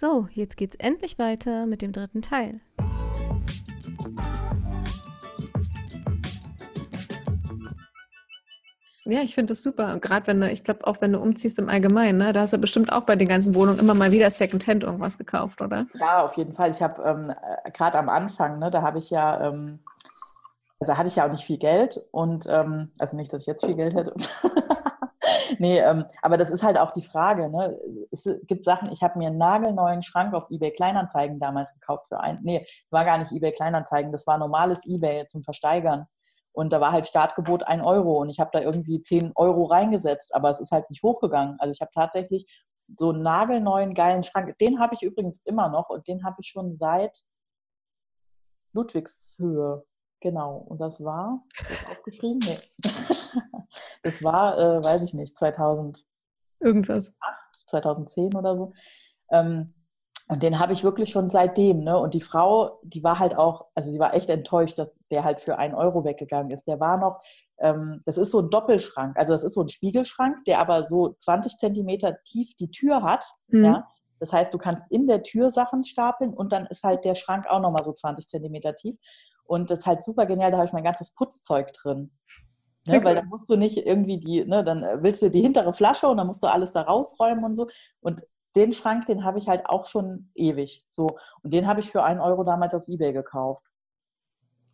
So, jetzt geht's endlich weiter mit dem dritten Teil. Ja, ich finde das super. Gerade wenn du, ich glaube auch wenn du umziehst im Allgemeinen, ne, da hast du bestimmt auch bei den ganzen Wohnungen immer mal wieder Secondhand irgendwas gekauft, oder? Ja, auf jeden Fall. Ich habe ähm, äh, gerade am Anfang, ne, da habe ich ja, ähm, also hatte ich ja auch nicht viel Geld und ähm, also nicht, dass ich jetzt viel Geld hätte. nee, ähm, aber das ist halt auch die Frage. Ne? Es gibt Sachen, ich habe mir einen nagelneuen Schrank auf eBay Kleinanzeigen damals gekauft für ein. Nee, war gar nicht eBay Kleinanzeigen, das war normales eBay zum Versteigern. Und da war halt Startgebot ein Euro und ich habe da irgendwie 10 Euro reingesetzt, aber es ist halt nicht hochgegangen. Also ich habe tatsächlich so einen nagelneuen, geilen Schrank. Den habe ich übrigens immer noch und den habe ich schon seit Ludwigshöhe. Genau. Und das war, das aufgeschrieben? Nee. das war, äh, weiß ich nicht, 2000. Irgendwas. 2010 oder so. Ähm, und den habe ich wirklich schon seitdem. Ne? Und die Frau, die war halt auch, also sie war echt enttäuscht, dass der halt für einen Euro weggegangen ist. Der war noch, ähm, das ist so ein Doppelschrank. Also das ist so ein Spiegelschrank, der aber so 20 Zentimeter tief die Tür hat. Mhm. Ja? Das heißt, du kannst in der Tür Sachen stapeln und dann ist halt der Schrank auch nochmal so 20 Zentimeter tief. Und das ist halt super genial, da habe ich mein ganzes Putzzeug drin. Ne, weil dann musst du nicht irgendwie die, ne, dann willst du die hintere Flasche und dann musst du alles da rausräumen und so. Und den Schrank, den habe ich halt auch schon ewig. So. Und den habe ich für einen Euro damals auf Ebay gekauft.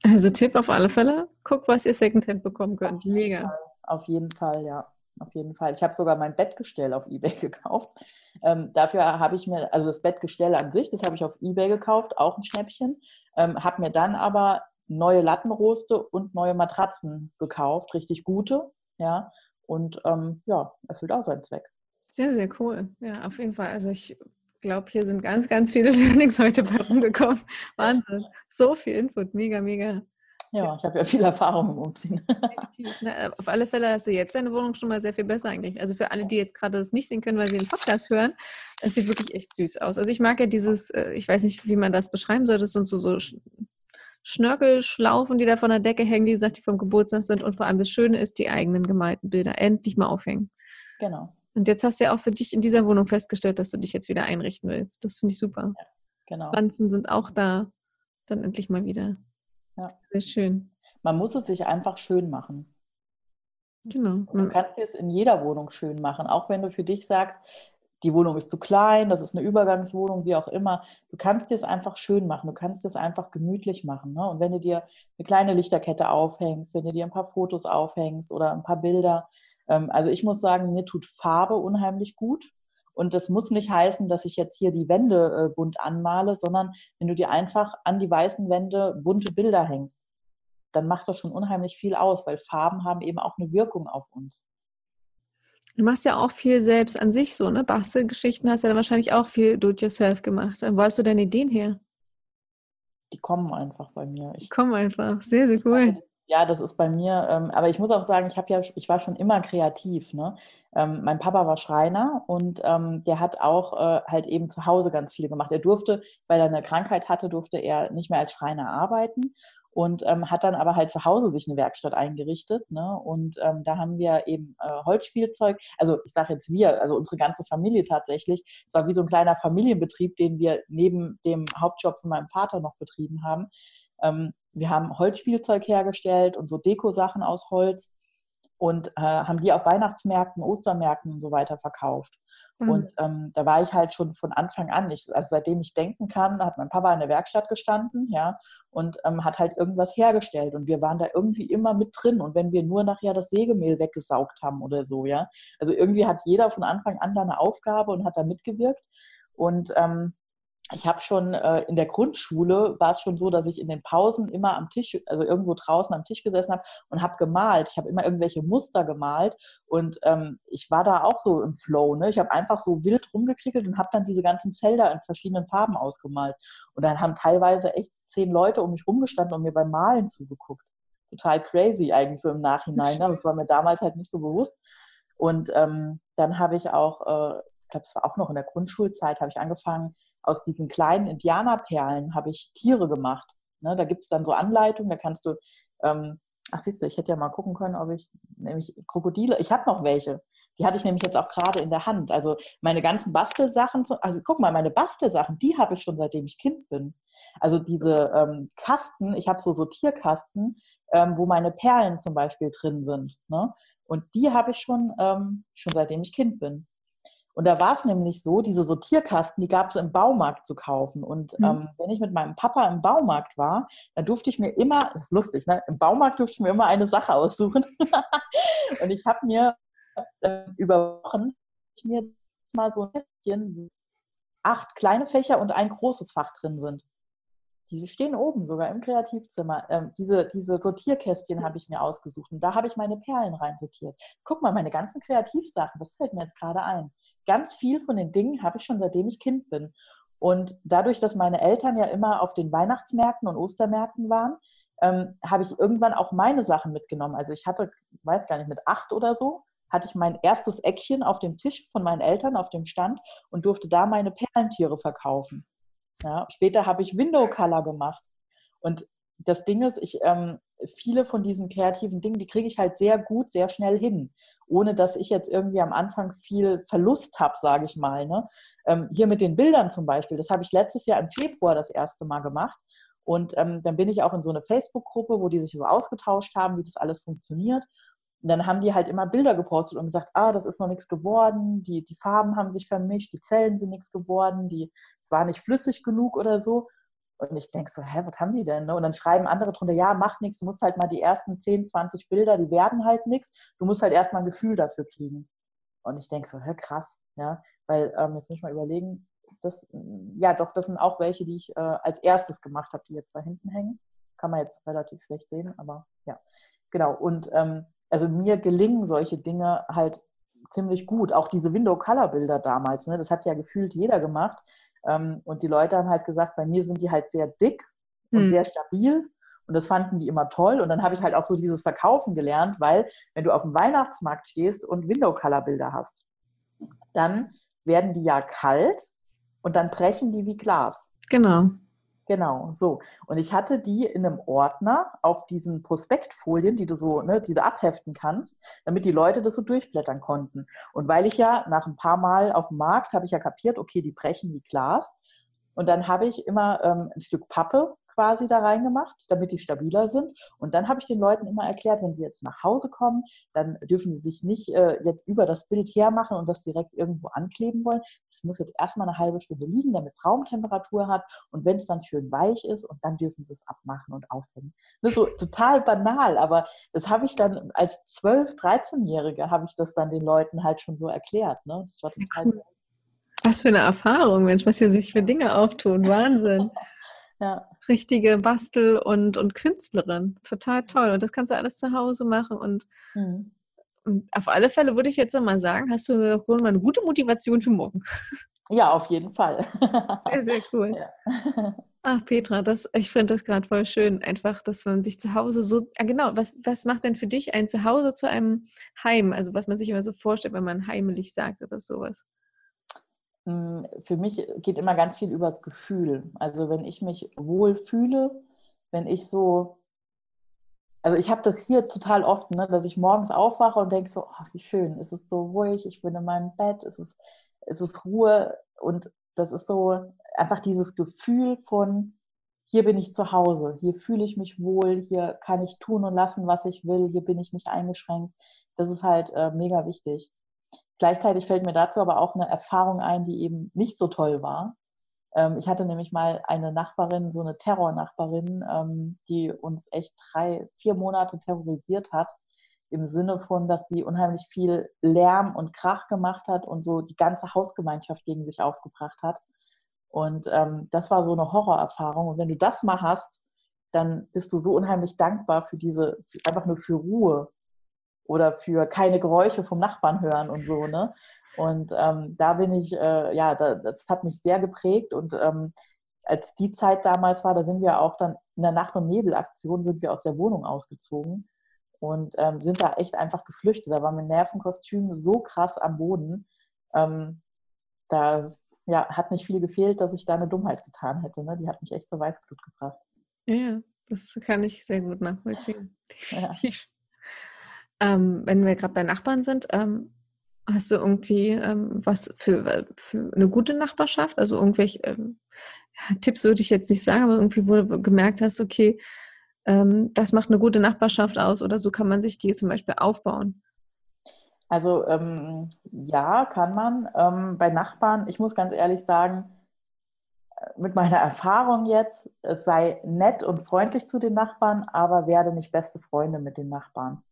Also Tipp auf alle Fälle, guck, was ihr Secondhand bekommen könnt. Mega. Auf jeden Fall, ja. Auf jeden Fall. Ich habe sogar mein Bettgestell auf Ebay gekauft. Ähm, dafür habe ich mir, also das Bettgestell an sich, das habe ich auf Ebay gekauft, auch ein Schnäppchen. Ähm, habe mir dann aber neue Lattenroste und neue Matratzen gekauft, richtig gute, ja. Und ähm, ja, erfüllt auch seinen Zweck. Sehr, sehr cool. Ja, auf jeden Fall. Also ich glaube, hier sind ganz, ganz viele Learnings heute bei rumgekommen. Wahnsinn. So viel Input. Mega, mega. Ja, ich habe ja viel Erfahrung im Umziehen. Na, auf alle Fälle hast du jetzt deine Wohnung schon mal sehr viel besser eigentlich. Also für alle, die jetzt gerade das nicht sehen können, weil sie den Podcast hören, es sieht wirklich echt süß aus. Also ich mag ja dieses, äh, ich weiß nicht, wie man das beschreiben soll, das sind so, so Schnörkelschlaufen, die da von der Decke hängen, die gesagt, die vom Geburtstag sind. Und vor allem das Schöne ist, die eigenen gemalten Bilder endlich mal aufhängen. Genau. Und jetzt hast du ja auch für dich in dieser Wohnung festgestellt, dass du dich jetzt wieder einrichten willst. Das finde ich super. Ja, genau. Pflanzen sind auch da. Dann endlich mal wieder. Ja. Sehr schön. Man muss es sich einfach schön machen. Genau. du kannst es in jeder Wohnung schön machen, auch wenn du für dich sagst, die Wohnung ist zu klein, das ist eine Übergangswohnung, wie auch immer. Du kannst dir es einfach schön machen, du kannst es einfach gemütlich machen. Ne? Und wenn du dir eine kleine Lichterkette aufhängst, wenn du dir ein paar Fotos aufhängst oder ein paar Bilder, ähm, also ich muss sagen, mir tut Farbe unheimlich gut. Und das muss nicht heißen, dass ich jetzt hier die Wände äh, bunt anmale, sondern wenn du dir einfach an die weißen Wände bunte Bilder hängst, dann macht das schon unheimlich viel aus, weil Farben haben eben auch eine Wirkung auf uns. Du machst ja auch viel selbst an sich so, ne? Bastelgeschichten hast ja dann wahrscheinlich auch viel do-it-yourself gemacht. Wo hast du deine Ideen her? Die kommen einfach bei mir. Ich, die kommen einfach. Sehr, sehr cool. Ja, das ist bei mir, ähm, aber ich muss auch sagen, ich habe ja, ich war schon immer kreativ. Ne? Ähm, mein Papa war Schreiner und ähm, der hat auch äh, halt eben zu Hause ganz viel gemacht. Er durfte, weil er eine Krankheit hatte, durfte er nicht mehr als Schreiner arbeiten und ähm, hat dann aber halt zu Hause sich eine Werkstatt eingerichtet. Ne? Und ähm, da haben wir eben äh, Holzspielzeug, also ich sage jetzt wir, also unsere ganze Familie tatsächlich. Es war wie so ein kleiner Familienbetrieb, den wir neben dem Hauptjob von meinem Vater noch betrieben haben. Wir haben Holzspielzeug hergestellt und so Dekosachen aus Holz und äh, haben die auf Weihnachtsmärkten, Ostermärkten und so weiter verkauft. Mhm. Und ähm, da war ich halt schon von Anfang an, ich, also seitdem ich denken kann, hat mein Papa in der Werkstatt gestanden, ja, und ähm, hat halt irgendwas hergestellt. Und wir waren da irgendwie immer mit drin. Und wenn wir nur nachher das Sägemehl weggesaugt haben oder so, ja. Also irgendwie hat jeder von Anfang an da eine Aufgabe und hat da mitgewirkt. Und ähm, ich habe schon äh, in der Grundschule war es schon so, dass ich in den Pausen immer am Tisch, also irgendwo draußen am Tisch gesessen habe und habe gemalt. Ich habe immer irgendwelche Muster gemalt und ähm, ich war da auch so im Flow. Ne? Ich habe einfach so wild rumgekriegelt und habe dann diese ganzen Felder in verschiedenen Farben ausgemalt. Und dann haben teilweise echt zehn Leute um mich rumgestanden und mir beim Malen zugeguckt. Total crazy eigentlich so im Nachhinein. Ne? Das war mir damals halt nicht so bewusst. Und ähm, dann habe ich auch, äh, ich glaube, es war auch noch in der Grundschulzeit, habe ich angefangen, aus diesen kleinen Indianerperlen habe ich Tiere gemacht. Ne, da gibt es dann so Anleitungen, da kannst du, ähm, ach siehst du, ich hätte ja mal gucken können, ob ich, nämlich Krokodile, ich habe noch welche. Die hatte ich nämlich jetzt auch gerade in der Hand. Also meine ganzen Bastelsachen, also guck mal, meine Bastelsachen, die habe ich schon seitdem ich Kind bin. Also diese ähm, Kasten, ich habe so Sortierkasten, ähm, wo meine Perlen zum Beispiel drin sind. Ne? Und die habe ich schon, ähm, schon seitdem ich Kind bin. Und da war es nämlich so, diese Sortierkasten, die gab es im Baumarkt zu kaufen. Und mhm. ähm, wenn ich mit meinem Papa im Baumarkt war, dann durfte ich mir immer, das ist lustig, ne? im Baumarkt durfte ich mir immer eine Sache aussuchen. und ich habe mir äh, über Wochen ich mir mal so ein Kästchen, acht kleine Fächer und ein großes Fach drin sind. Diese stehen oben sogar im Kreativzimmer. Ähm, diese, diese Sortierkästchen habe ich mir ausgesucht und da habe ich meine Perlen reinsortiert. Guck mal, meine ganzen Kreativsachen, das fällt mir jetzt gerade ein. Ganz viel von den Dingen habe ich schon seitdem ich Kind bin. Und dadurch, dass meine Eltern ja immer auf den Weihnachtsmärkten und Ostermärkten waren, ähm, habe ich irgendwann auch meine Sachen mitgenommen. Also ich hatte, weiß gar nicht, mit acht oder so, hatte ich mein erstes Eckchen auf dem Tisch von meinen Eltern auf dem Stand und durfte da meine Perlentiere verkaufen. Ja, später habe ich Window Color gemacht. Und das Ding ist, ich, ähm, viele von diesen kreativen Dingen, die kriege ich halt sehr gut, sehr schnell hin, ohne dass ich jetzt irgendwie am Anfang viel Verlust habe, sage ich mal. Ne? Ähm, hier mit den Bildern zum Beispiel, das habe ich letztes Jahr im Februar das erste Mal gemacht. Und ähm, dann bin ich auch in so eine Facebook-Gruppe, wo die sich so ausgetauscht haben, wie das alles funktioniert. Dann haben die halt immer Bilder gepostet und gesagt, ah, das ist noch nichts geworden, die, die Farben haben sich vermischt, die Zellen sind nichts geworden, die, es war nicht flüssig genug oder so. Und ich denke so, hä, was haben die denn? Ne? Und dann schreiben andere drunter, ja, macht nichts, du musst halt mal die ersten 10, 20 Bilder, die werden halt nichts, du musst halt erstmal ein Gefühl dafür kriegen. Und ich denke so, hä, krass, ja, weil ähm, jetzt muss ich mal überlegen, das, ja, doch, das sind auch welche, die ich äh, als erstes gemacht habe, die jetzt da hinten hängen. Kann man jetzt relativ schlecht sehen, aber ja, genau. Und ähm, also mir gelingen solche Dinge halt ziemlich gut. Auch diese Window-Color-Bilder damals, ne, das hat ja gefühlt jeder gemacht. Ähm, und die Leute haben halt gesagt, bei mir sind die halt sehr dick und hm. sehr stabil. Und das fanden die immer toll. Und dann habe ich halt auch so dieses Verkaufen gelernt, weil wenn du auf dem Weihnachtsmarkt stehst und Window-Color-Bilder hast, dann werden die ja kalt und dann brechen die wie Glas. Genau. Genau, so. Und ich hatte die in einem Ordner auf diesen Prospektfolien, die du so, ne, die du abheften kannst, damit die Leute das so durchblättern konnten. Und weil ich ja nach ein paar Mal auf dem Markt habe ich ja kapiert, okay, die brechen wie Glas. Und dann habe ich immer ähm, ein Stück Pappe quasi da reingemacht, damit die stabiler sind. Und dann habe ich den Leuten immer erklärt, wenn sie jetzt nach Hause kommen, dann dürfen sie sich nicht äh, jetzt über das Bild hermachen und das direkt irgendwo ankleben wollen. Es muss jetzt erstmal eine halbe Stunde liegen, damit es Raumtemperatur hat. Und wenn es dann schön weich ist, und dann dürfen sie es abmachen und aufhängen. Das ist so total banal, aber das habe ich dann als 12-, 13-Jährige habe ich das dann den Leuten halt schon so erklärt. Ne? Das war total cool. Was für eine Erfahrung, Mensch, was hier sich für Dinge auftun. Wahnsinn. Ja. Richtige Bastel- und, und Künstlerin. Total toll. Und das kannst du alles zu Hause machen. Und, mhm. und auf alle Fälle würde ich jetzt mal sagen, hast du mal eine gute Motivation für morgen. Ja, auf jeden Fall. Sehr, sehr cool. Ja. Ach, Petra, das, ich finde das gerade voll schön, einfach, dass man sich zu Hause so, ah, genau, was, was macht denn für dich ein Zuhause zu einem Heim? Also was man sich immer so vorstellt, wenn man heimelig sagt oder sowas. Hm, für mich geht immer ganz viel über das Gefühl. Also wenn ich mich wohl fühle, wenn ich so, also ich habe das hier total oft, ne, dass ich morgens aufwache und denke so, oh, wie schön, es ist so ruhig, ich bin in meinem Bett, es ist, es ist Ruhe und das ist so einfach dieses Gefühl von, hier bin ich zu Hause, hier fühle ich mich wohl, hier kann ich tun und lassen, was ich will, hier bin ich nicht eingeschränkt. Das ist halt äh, mega wichtig. Gleichzeitig fällt mir dazu aber auch eine Erfahrung ein, die eben nicht so toll war. Ähm, ich hatte nämlich mal eine Nachbarin, so eine Terrornachbarin, ähm, die uns echt drei, vier Monate terrorisiert hat. Im Sinne von, dass sie unheimlich viel Lärm und Krach gemacht hat und so die ganze Hausgemeinschaft gegen sich aufgebracht hat. Und ähm, das war so eine Horrorerfahrung. Und wenn du das mal hast, dann bist du so unheimlich dankbar für diese, einfach nur für Ruhe oder für keine Geräusche vom Nachbarn hören und so. Ne? Und ähm, da bin ich, äh, ja, da, das hat mich sehr geprägt und ähm, als die Zeit damals war, da sind wir auch dann in der Nacht- und Nebelaktion sind wir aus der Wohnung ausgezogen und ähm, sind da echt einfach geflüchtet. Da war mein Nervenkostüm so krass am Boden. Ähm, da ja, hat nicht viel gefehlt, dass ich da eine Dummheit getan hätte. Ne? Die hat mich echt zur Weißglut gebracht. Ja, das kann ich sehr gut nachvollziehen. Ja. Ähm, wenn wir gerade bei Nachbarn sind, ähm, Hast du irgendwie ähm, was für, für eine gute Nachbarschaft? Also irgendwelche ähm, Tipps würde ich jetzt nicht sagen, aber irgendwie, wo du gemerkt hast, okay, ähm, das macht eine gute Nachbarschaft aus oder so kann man sich die zum Beispiel aufbauen? Also ähm, ja, kann man. Bei Nachbarn, ich muss ganz ehrlich sagen, äh, mit meiner Erfahrung jetzt, es sei nett und freundlich zu den Nachbarn, aber werde nicht beste Freunde mit den Nachbarn.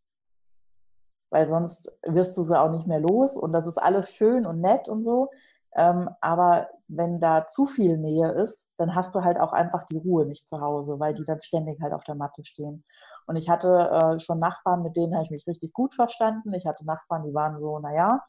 Weil sonst wirst du sie auch nicht mehr los und das ist alles schön und nett und so. Ähm, aber wenn da zu viel Nähe ist, dann hast du halt auch einfach die Ruhe nicht zu Hause, weil die dann ständig halt auf der Matte stehen. Und ich hatte äh, schon Nachbarn, mit denen habe ich mich richtig gut verstanden. Ich hatte Nachbarn, die waren so, naja.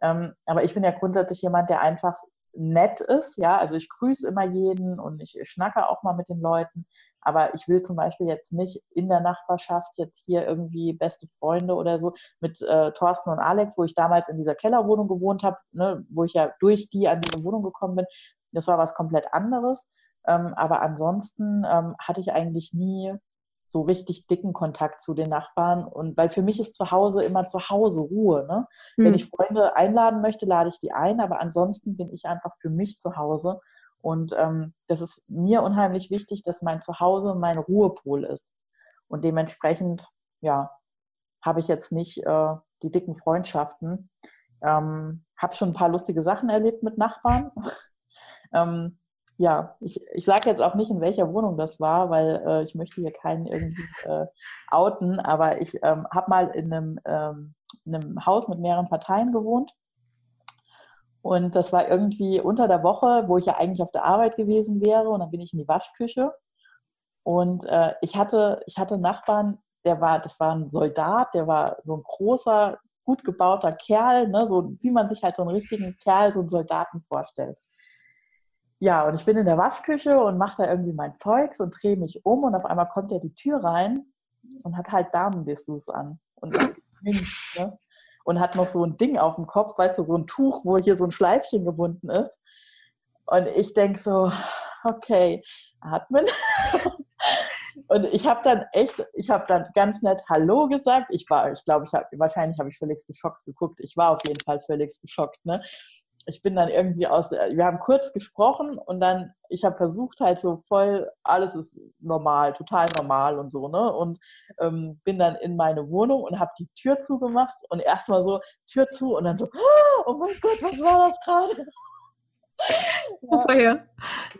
Ähm, aber ich bin ja grundsätzlich jemand, der einfach nett ist. Ja, also ich grüße immer jeden und ich schnacke auch mal mit den Leuten. Aber ich will zum Beispiel jetzt nicht in der Nachbarschaft jetzt hier irgendwie beste Freunde oder so mit äh, Thorsten und Alex, wo ich damals in dieser Kellerwohnung gewohnt habe, ne, wo ich ja durch die an diese Wohnung gekommen bin. Das war was komplett anderes. Ähm, aber ansonsten ähm, hatte ich eigentlich nie so richtig dicken Kontakt zu den Nachbarn. Und weil für mich ist zu Hause immer zu Hause Ruhe. Ne? Mhm. Wenn hm. ich Freunde einladen möchte, lade ich die ein, aber ansonsten bin ich einfach für mich zu Hause. Und ähm, das ist mir unheimlich wichtig, dass mein Zuhause mein Ruhepol ist. Und dementsprechend, ja, habe ich jetzt nicht äh, die dicken Freundschaften. Ähm, habe schon ein paar lustige Sachen erlebt mit Nachbarn. ähm, ja, ich, ich sage jetzt auch nicht, in welcher Wohnung das war, weil äh, ich möchte hier keinen irgendwie äh, outen, aber ich ähm, habe mal in einem, ähm, in einem Haus mit mehreren Parteien gewohnt. Und das war irgendwie unter der Woche, wo ich ja eigentlich auf der Arbeit gewesen wäre. Und dann bin ich in die Waschküche. Und äh, ich, hatte, ich hatte Nachbarn, der war, das war ein Soldat, der war so ein großer, gut gebauter Kerl, ne? so wie man sich halt so einen richtigen Kerl, so einen Soldaten vorstellt. Ja, und ich bin in der Waschküche und mache da irgendwie mein Zeugs und drehe mich um und auf einmal kommt er die Tür rein und hat halt Damendessous an. Und, ne? und hat noch so ein Ding auf dem Kopf, weißt du, so ein Tuch, wo hier so ein Schleifchen gebunden ist. Und ich denke so, okay, atmen. Und ich habe dann echt, ich habe dann ganz nett Hallo gesagt. Ich war, ich glaube, ich habe, wahrscheinlich habe ich völlig geschockt geguckt. Ich war auf jeden Fall völlig geschockt. Ne? Ich bin dann irgendwie aus, wir haben kurz gesprochen und dann, ich habe versucht halt so voll, alles ist normal, total normal und so, ne? Und ähm, bin dann in meine Wohnung und habe die Tür zugemacht und erstmal so Tür zu und dann so, oh mein Gott, was war das gerade? ja. ja.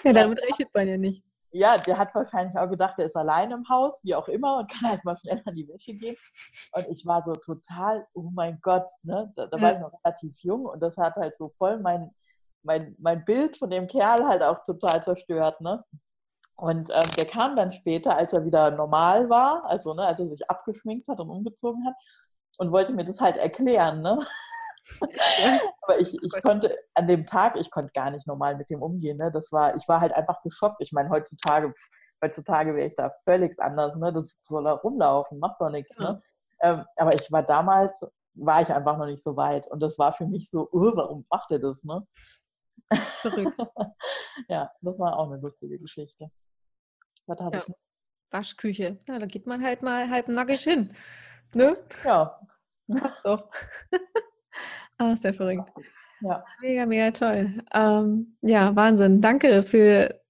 ja, damit rechnet man ja nicht ja, der hat wahrscheinlich auch gedacht, der ist allein im Haus, wie auch immer, und kann halt mal schnell an die Wäsche gehen. Und ich war so total, oh mein Gott, ne? da, da war ich noch relativ jung und das hat halt so voll mein, mein, mein Bild von dem Kerl halt auch total zerstört. Ne? Und ähm, der kam dann später, als er wieder normal war, also ne, als er sich abgeschminkt hat und umgezogen hat, und wollte mir das halt erklären. Ne? Aber ich, ich konnte an dem Tag, ich konnte gar nicht normal mit dem umgehen. Ne? Das war, ich war halt einfach geschockt. Ich meine, heutzutage, heutzutage wäre ich da völlig anders. Ne? Das soll da rumlaufen, macht doch nichts. Ne? Ähm, aber ich war damals, war ich einfach noch nicht so weit. Und das war für mich so, oh, warum macht er das? Ne? Verrückt. ja, das war auch eine lustige Geschichte. Was habe ja. ich? Waschküche. Ja, da geht man halt mal halb nackig hin. Ne? Ja. Doch. Ah, sehr verrückt. Ja. Mega, mega toll. Ähm, ja, Wahnsinn. Danke für.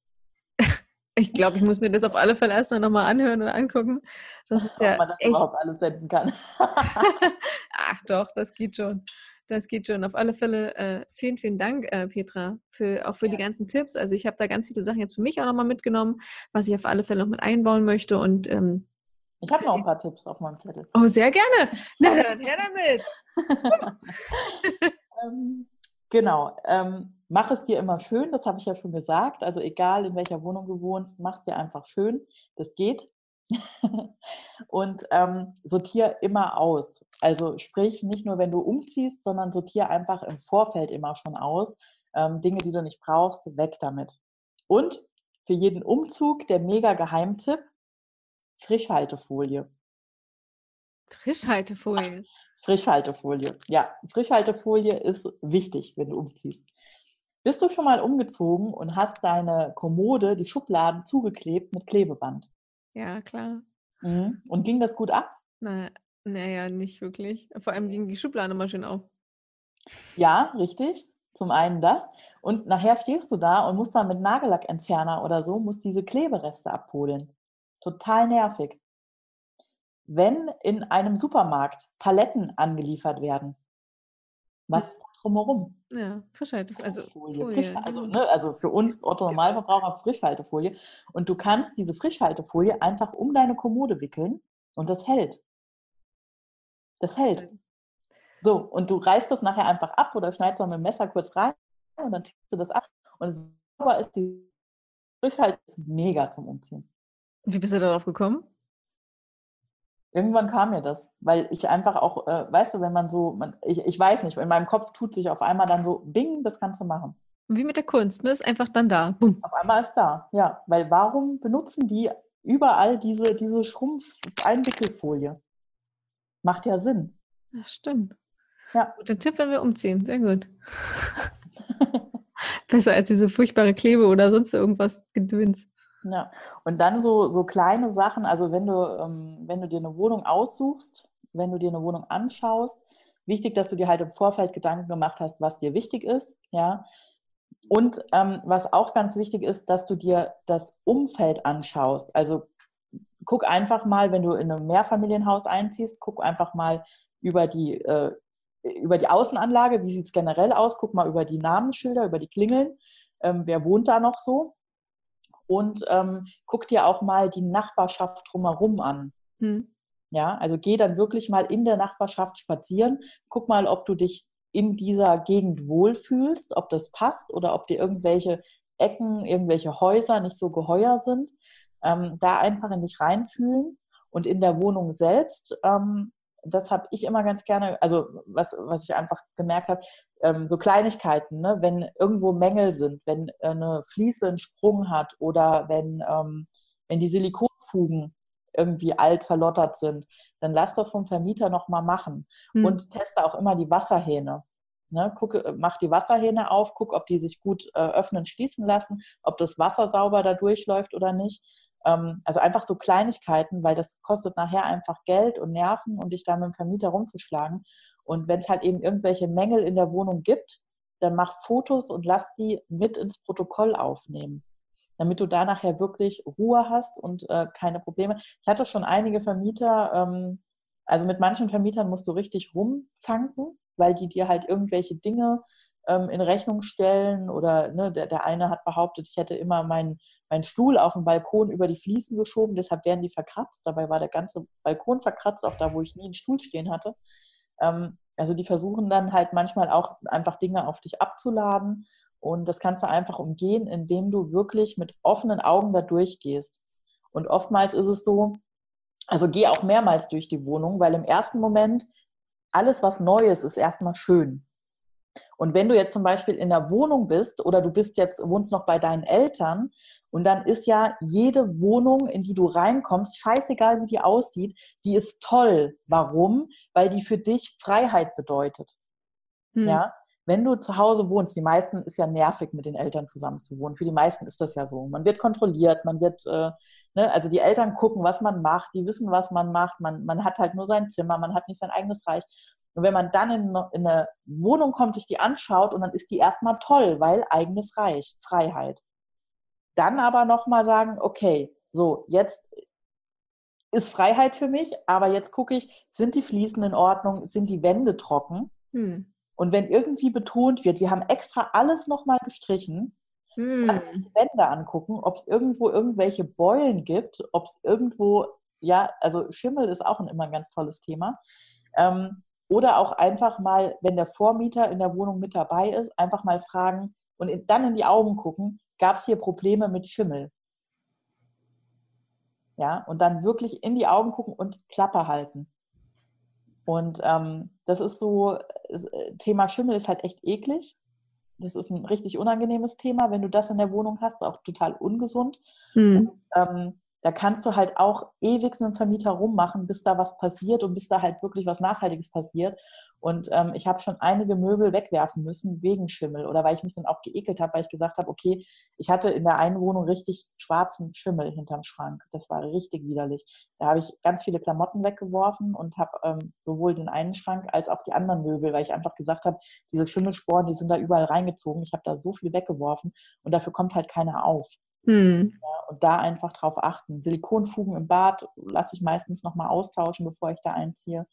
ich glaube, ich muss mir das auf alle Fälle erstmal nochmal anhören und angucken. Das ist ja Ob man das echt... überhaupt alles senden kann. Ach doch, das geht schon. Das geht schon. Auf alle Fälle äh, vielen, vielen Dank, äh, Petra, für, auch für ja. die ganzen Tipps. Also ich habe da ganz viele Sachen jetzt für mich auch nochmal mitgenommen, was ich auf alle Fälle noch mit einbauen möchte. Und ähm, ich habe noch ein paar Tipps auf meinem Zettel. Oh, sehr gerne. Na dann, her damit. ähm, genau. Ähm, mach es dir immer schön, das habe ich ja schon gesagt. Also egal, in welcher Wohnung du wohnst, mach es dir einfach schön. Das geht. und ähm, sortier immer aus. Also sprich, nicht nur, wenn du umziehst, sondern sortier einfach im Vorfeld immer schon aus. Ähm, Dinge, die du nicht brauchst, weg damit. Und für jeden Umzug der mega Geheimtipp, Frischhaltefolie. Frischhaltefolie. Frischhaltefolie. Ja, Frischhaltefolie ist wichtig, wenn du umziehst. Bist du schon mal umgezogen und hast deine Kommode, die Schubladen zugeklebt mit Klebeband? Ja, klar. Mhm. Und ging das gut ab? Na, naja, nicht wirklich. Vor allem ging die Schublade immer schön auf. Ja, richtig. Zum einen das. Und nachher stehst du da und musst dann mit Nagellackentferner oder so, musst diese Klebereste abholen. Total nervig. Wenn in einem Supermarkt Paletten angeliefert werden, was ist da drumherum? Ja, Frischhalte, also Folie, Frisch, also, ne, also für uns Otto Normalverbraucher Frischhaltefolie. Und du kannst diese Frischhaltefolie einfach um deine Kommode wickeln und das hält. Das hält. So, und du reißt das nachher einfach ab oder schneidest dann mit dem Messer kurz rein und dann ziehst du das ab. Und sauber ist die Frischhalte ist mega zum Umziehen. Wie bist du darauf gekommen? Irgendwann kam mir das, weil ich einfach auch, äh, weißt du, wenn man so, man, ich, ich weiß nicht, in meinem Kopf tut sich auf einmal dann so, bing, das kannst du machen. Wie mit der Kunst, ne? Ist einfach dann da. Bumm. Auf einmal ist da, ja. Weil warum benutzen die überall diese, diese Schrumpf-Einwickelfolie? Macht ja Sinn. Ja, stimmt. Ja. Guter Tipp, wenn wir umziehen. Sehr gut. Besser als diese furchtbare Klebe oder sonst irgendwas Gedöns. Ja, und dann so, so kleine Sachen, also wenn du, ähm, wenn du dir eine Wohnung aussuchst, wenn du dir eine Wohnung anschaust, wichtig, dass du dir halt im Vorfeld Gedanken gemacht hast, was dir wichtig ist, ja. Und ähm, was auch ganz wichtig ist, dass du dir das Umfeld anschaust. Also guck einfach mal, wenn du in einem Mehrfamilienhaus einziehst, guck einfach mal über die, äh, über die Außenanlage, wie sieht es generell aus, guck mal über die Namensschilder, über die Klingeln, ähm, wer wohnt da noch so und ähm, guck dir auch mal die Nachbarschaft drumherum an. Hm. Ja, also geh dann wirklich mal in der Nachbarschaft spazieren, guck mal, ob du dich in dieser Gegend wohlfühlst, ob das passt oder ob dir irgendwelche Ecken, irgendwelche Häuser nicht so geheuer sind. Ähm, da einfach in dich reinfühlen und in der Wohnung selbst ähm, das habe ich immer ganz gerne, also was, was ich einfach gemerkt habe, ähm, so Kleinigkeiten, ne? wenn irgendwo Mängel sind, wenn eine Fliese einen Sprung hat oder wenn, ähm, wenn die Silikonfugen irgendwie alt verlottert sind, dann lass das vom Vermieter nochmal machen Hm. und teste auch immer die Wasserhähne. Ne, gucke, mach die Wasserhähne auf, guck, ob die sich gut äh, öffnen, schließen lassen, ob das Wasser sauber da durchläuft oder nicht. Ähm, also einfach so Kleinigkeiten, weil das kostet nachher einfach Geld und Nerven und dich da mit dem Vermieter rumzuschlagen. Und wenn es halt eben irgendwelche Mängel in der Wohnung gibt, dann mach Fotos und lass die mit ins Protokoll aufnehmen, damit du da nachher wirklich Ruhe hast und äh, keine Probleme. Ich hatte schon einige Vermieter, ähm, also mit manchen Vermietern musst du richtig rumzanken, weil die dir halt irgendwelche Dinge ähm, in Rechnung stellen oder ne, der, der eine hat behauptet, ich hätte immer meinen mein Stuhl auf dem Balkon über die Fliesen geschoben, deshalb werden die verkratzt. Dabei war der ganze Balkon verkratzt, auch da, wo ich nie einen Stuhl stehen hatte. Ähm, also die versuchen dann halt manchmal auch einfach Dinge auf dich abzuladen und das kannst du einfach umgehen, indem du wirklich mit offenen Augen da durchgehst. Und oftmals ist es so, also geh auch mehrmals durch die Wohnung, weil im ersten Moment alles, was Neues ist, erstmal schön. Und wenn du jetzt zum Beispiel in der Wohnung bist oder du bist jetzt, wohnst noch bei deinen Eltern und dann ist ja jede Wohnung, in die du reinkommst, scheißegal wie die aussieht, die ist toll. Warum? Weil die für dich Freiheit bedeutet. Hm. Ja, wenn du zu Hause wohnst, die meisten ist ja nervig, mit den Eltern zusammen zu wohnen. Für die meisten ist das ja so. Man wird kontrolliert, man wird, äh, ne, also die Eltern gucken, was man macht, die wissen, was man macht. Man, man hat halt nur sein Zimmer, man hat nicht sein eigenes Reich. Und wenn man dann in, in eine Wohnung kommt, sich die anschaut und dann ist die erstmal toll, weil eigenes Reich, Freiheit. Dann aber nochmal sagen, okay, so, jetzt ist Freiheit für mich, aber jetzt gucke ich, sind die Fliesen in Ordnung, sind die Wände trocken? Hm. Und wenn irgendwie betont wird, wir haben extra alles nochmal gestrichen, dann sich Hm. die Wände angucken, ob es irgendwo irgendwelche Beulen gibt, ob es irgendwo, ja, also Schimmel ist auch ein, immer ein ganz tolles Thema. Ähm, oder auch einfach mal, wenn der Vormieter in der Wohnung mit dabei ist, einfach mal fragen und dann in die Augen gucken, gab es hier Probleme mit Schimmel? Ja, und dann wirklich in die Augen gucken und Klappe halten. Und ähm, das ist so, äh, Thema Schimmel ist halt echt eklig. Das ist ein richtig unangenehmes Thema, wenn du das in der Wohnung hast, auch total ungesund. Hm. Ähm, da kannst du halt auch ewig mit dem Vermieter rummachen, bis da was passiert und bis da halt wirklich was Nachhaltiges passiert. Und ähm, ich habe schon einige Möbel wegwerfen müssen wegen Schimmel oder weil ich mich dann auch geekelt habe, weil ich gesagt habe, okay, ich hatte in der einen Wohnung richtig schwarzen Schimmel hinterm Schrank. Das war richtig widerlich. Da habe ich ganz viele Klamotten weggeworfen und habe ähm, sowohl den einen Schrank als auch die anderen Möbel, weil ich einfach gesagt habe, diese Schimmelsporen, die sind da überall reingezogen. Ich habe da so viel weggeworfen und dafür kommt halt keiner auf. Hm. Ja, und da einfach drauf achten. Silikonfugen im Bad lasse ich meistens nochmal austauschen, bevor ich da einziehe.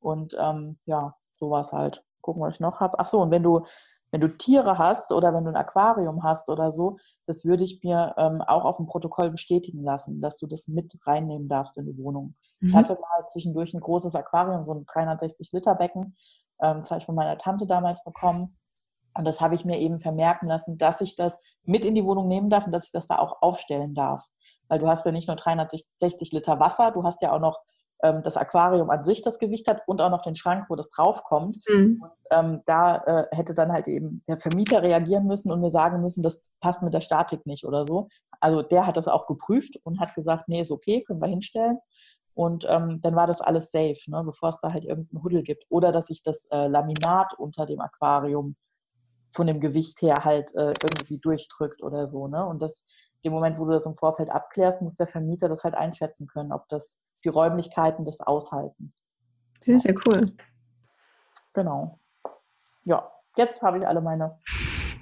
Und ähm, ja, sowas halt. Gucken, was ich noch habe. Ach so, und wenn du, wenn du Tiere hast oder wenn du ein Aquarium hast oder so, das würde ich mir ähm, auch auf dem Protokoll bestätigen lassen, dass du das mit reinnehmen darfst in die Wohnung. Mhm. Ich hatte mal zwischendurch ein großes Aquarium, so ein 360 Liter Becken. Ähm, das habe ich von meiner Tante damals bekommen. Und das habe ich mir eben vermerken lassen, dass ich das mit in die Wohnung nehmen darf und dass ich das da auch aufstellen darf. Weil du hast ja nicht nur 360 Liter Wasser, du hast ja auch noch ähm, das Aquarium an sich das Gewicht hat und auch noch den Schrank, wo das draufkommt. Mhm. Und ähm, da äh, hätte dann halt eben der Vermieter reagieren müssen und mir sagen müssen, das passt mit der Statik nicht oder so. Also der hat das auch geprüft und hat gesagt, nee, ist okay, können wir hinstellen. Und ähm, dann war das alles safe, ne, bevor es da halt irgendeinen Huddel gibt. Oder dass sich das äh, Laminat unter dem Aquarium von dem Gewicht her halt äh, irgendwie durchdrückt oder so. Ne? Und das, dem Moment, wo du das im Vorfeld abklärst, muss der Vermieter das halt einschätzen können, ob das die Räumlichkeiten das aushalten. Sehr, sehr cool. Genau. Ja, jetzt habe ich alle meine,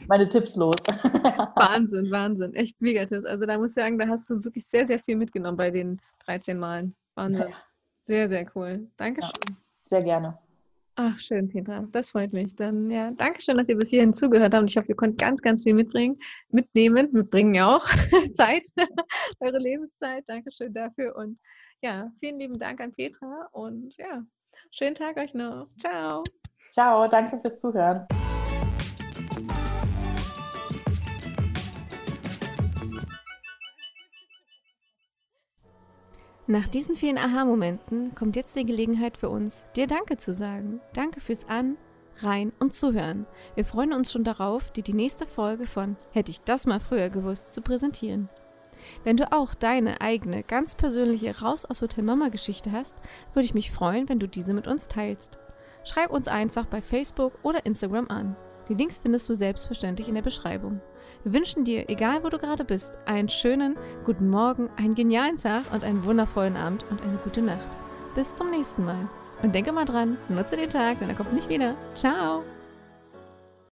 meine Tipps los. Wahnsinn, Wahnsinn. Echt mega Tipps. Also da muss ich sagen, da hast du wirklich sehr, sehr viel mitgenommen bei den 13 Malen. Wahnsinn. Ja. Sehr, sehr cool. Dankeschön. Ja, sehr gerne. Ach, schön, Petra. Das freut mich. Dann ja, danke schön, dass ihr bis hierhin zugehört habt. Ich hoffe, ihr könnt ganz, ganz viel mitbringen, mitnehmen, mitbringen ja auch Zeit, eure Lebenszeit. Dankeschön dafür. Und ja, vielen lieben Dank an Petra und ja, schönen Tag euch noch. Ciao. Ciao, danke fürs Zuhören. Nach diesen vielen Aha-Momenten kommt jetzt die Gelegenheit für uns, dir Danke zu sagen. Danke fürs An, Rein und Zuhören. Wir freuen uns schon darauf, dir die nächste Folge von Hätte ich das mal früher gewusst zu präsentieren. Wenn du auch deine eigene, ganz persönliche Raus aus Hotel Mama Geschichte hast, würde ich mich freuen, wenn du diese mit uns teilst. Schreib uns einfach bei Facebook oder Instagram an. Die Links findest du selbstverständlich in der Beschreibung. Wünschen dir, egal wo du gerade bist, einen schönen guten Morgen, einen genialen Tag und einen wundervollen Abend und eine gute Nacht. Bis zum nächsten Mal. Und denke mal dran, nutze den Tag, denn er kommt nicht wieder. Ciao!